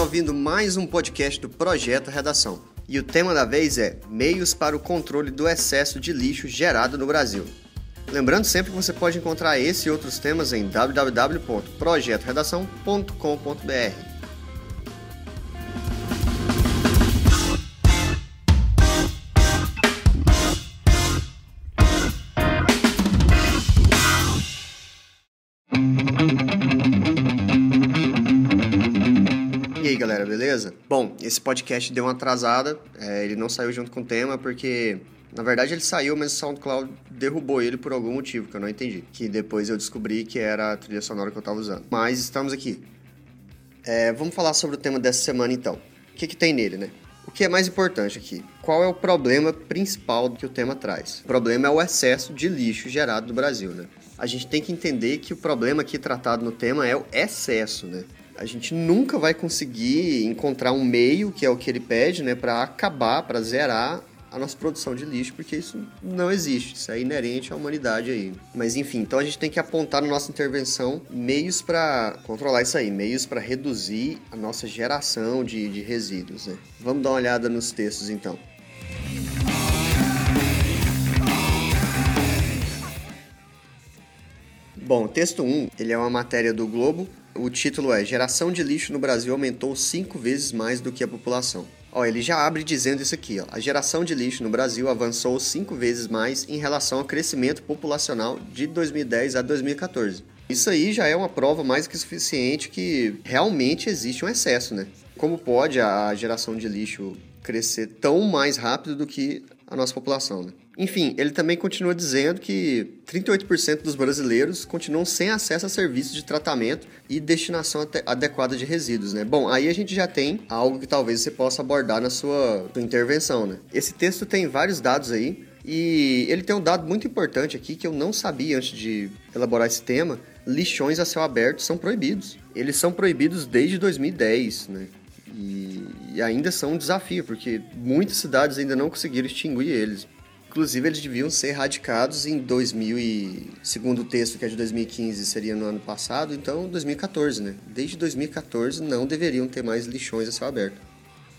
ouvindo mais um podcast do Projeto Redação. E o tema da vez é Meios para o controle do excesso de lixo gerado no Brasil. Lembrando sempre que você pode encontrar esse e outros temas em www.projetoredação.com.br. galera, beleza? Bom, esse podcast deu uma atrasada, é, ele não saiu junto com o tema porque, na verdade, ele saiu, mas o SoundCloud derrubou ele por algum motivo que eu não entendi. Que depois eu descobri que era a trilha sonora que eu estava usando. Mas estamos aqui. É, vamos falar sobre o tema dessa semana então. O que, que tem nele, né? O que é mais importante aqui? Qual é o problema principal que o tema traz? O problema é o excesso de lixo gerado no Brasil, né? A gente tem que entender que o problema aqui tratado no tema é o excesso, né? A gente nunca vai conseguir encontrar um meio, que é o que ele pede, né, para acabar, para zerar a nossa produção de lixo, porque isso não existe, isso é inerente à humanidade aí. Mas enfim, então a gente tem que apontar na nossa intervenção meios para controlar isso aí, meios para reduzir a nossa geração de, de resíduos. Né? Vamos dar uma olhada nos textos então. Bom, texto 1, ele é uma matéria do Globo o título é Geração de lixo no Brasil aumentou cinco vezes mais do que a população. Ó, ele já abre dizendo isso aqui, ó. A geração de lixo no Brasil avançou cinco vezes mais em relação ao crescimento populacional de 2010 a 2014. Isso aí já é uma prova mais que suficiente que realmente existe um excesso, né? Como pode a geração de lixo crescer tão mais rápido do que a nossa população, né? Enfim, ele também continua dizendo que 38% dos brasileiros continuam sem acesso a serviços de tratamento e destinação adequada de resíduos, né? Bom, aí a gente já tem algo que talvez você possa abordar na sua, sua intervenção, né? Esse texto tem vários dados aí e ele tem um dado muito importante aqui que eu não sabia antes de elaborar esse tema. Lixões a céu aberto são proibidos. Eles são proibidos desde 2010, né? E, e ainda são um desafio, porque muitas cidades ainda não conseguiram extinguir eles. Inclusive, eles deviam ser erradicados em 2000 e... Segundo o texto, que é de 2015, seria no ano passado, então 2014, né? Desde 2014 não deveriam ter mais lixões a céu aberto.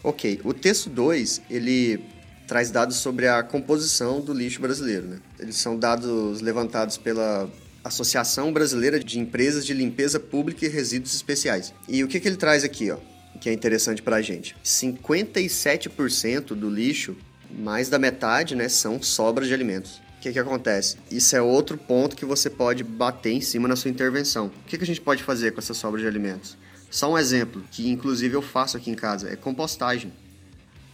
Ok, o texto 2, ele traz dados sobre a composição do lixo brasileiro, né? Eles são dados levantados pela Associação Brasileira de Empresas de Limpeza Pública e Resíduos Especiais. E o que, que ele traz aqui, ó? Que é interessante para a gente. 57% do lixo mais da metade né, são sobras de alimentos. O que, que acontece? Isso é outro ponto que você pode bater em cima na sua intervenção. O que, que a gente pode fazer com essa sobra de alimentos? Só um exemplo, que inclusive eu faço aqui em casa, é compostagem.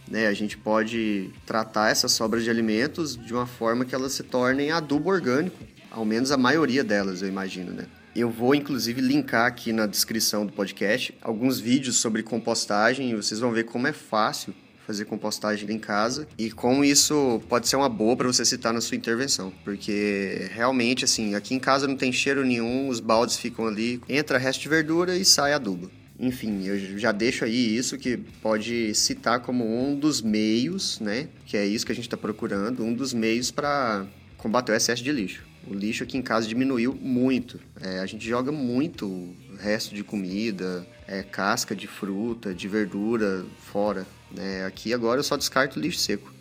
Né, a gente pode tratar essas sobras de alimentos de uma forma que elas se tornem adubo orgânico, ao menos a maioria delas, eu imagino, né? Eu vou inclusive linkar aqui na descrição do podcast alguns vídeos sobre compostagem e vocês vão ver como é fácil fazer compostagem em casa e como isso pode ser uma boa para você citar na sua intervenção, porque realmente assim, aqui em casa não tem cheiro nenhum, os baldes ficam ali, entra resto de verdura e sai adubo. Enfim, eu já deixo aí isso que pode citar como um dos meios, né? Que é isso que a gente está procurando, um dos meios para combater o excesso de lixo. O lixo aqui em casa diminuiu muito. É, a gente joga muito resto de comida, é, casca de fruta, de verdura fora. Né? Aqui agora eu só descarto lixo seco.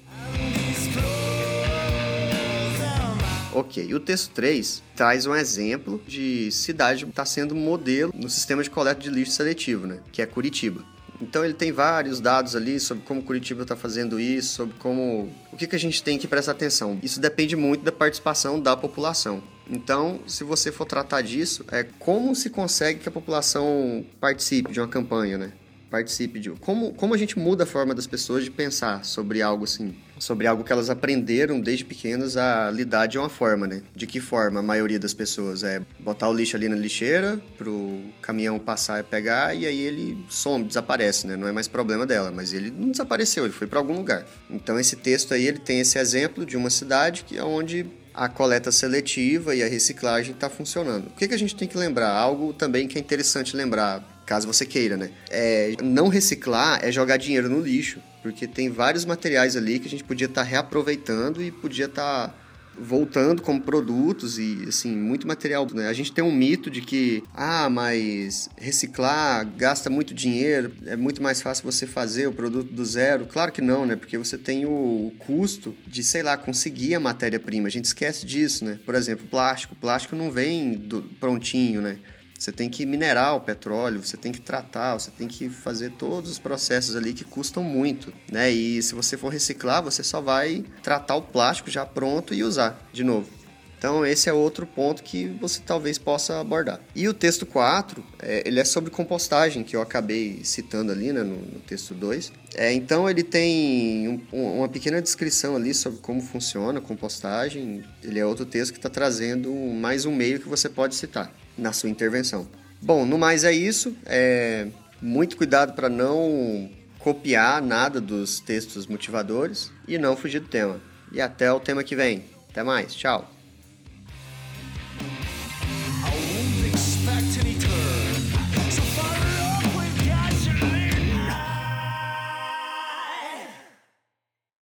Ok, o texto 3 traz um exemplo de cidade que está sendo modelo no sistema de coleta de lixo seletivo, né? que é Curitiba. Então ele tem vários dados ali sobre como Curitiba está fazendo isso, sobre como. O que, que a gente tem que prestar atenção. Isso depende muito da participação da população. Então, se você for tratar disso, é como se consegue que a população participe de uma campanha, né? Participe de como como a gente muda a forma das pessoas de pensar sobre algo assim? Sobre algo que elas aprenderam desde pequenas a lidar de uma forma né? De que forma a maioria das pessoas? É botar o lixo ali na lixeira pro caminhão passar e pegar e aí ele some desaparece né? Não é mais problema dela mas ele não desapareceu ele foi para algum lugar. Então esse texto aí ele tem esse exemplo de uma cidade que é onde a coleta seletiva e a reciclagem está funcionando. O que, que a gente tem que lembrar? Algo também que é interessante lembrar caso você queira, né? É, não reciclar é jogar dinheiro no lixo, porque tem vários materiais ali que a gente podia estar tá reaproveitando e podia estar tá voltando como produtos e, assim, muito material. Né? A gente tem um mito de que, ah, mas reciclar gasta muito dinheiro, é muito mais fácil você fazer o produto do zero. Claro que não, né? Porque você tem o custo de, sei lá, conseguir a matéria-prima. A gente esquece disso, né? Por exemplo, plástico. O plástico não vem do, prontinho, né? Você tem que minerar o petróleo, você tem que tratar, você tem que fazer todos os processos ali que custam muito, né? E se você for reciclar, você só vai tratar o plástico já pronto e usar de novo. Então esse é outro ponto que você talvez possa abordar. E o texto 4, é, ele é sobre compostagem, que eu acabei citando ali né, no, no texto 2. É, então ele tem um, uma pequena descrição ali sobre como funciona a compostagem. Ele é outro texto que está trazendo mais um meio que você pode citar na sua intervenção. Bom, no mais é isso. É, muito cuidado para não copiar nada dos textos motivadores e não fugir do tema. E até o tema que vem. Até mais, tchau!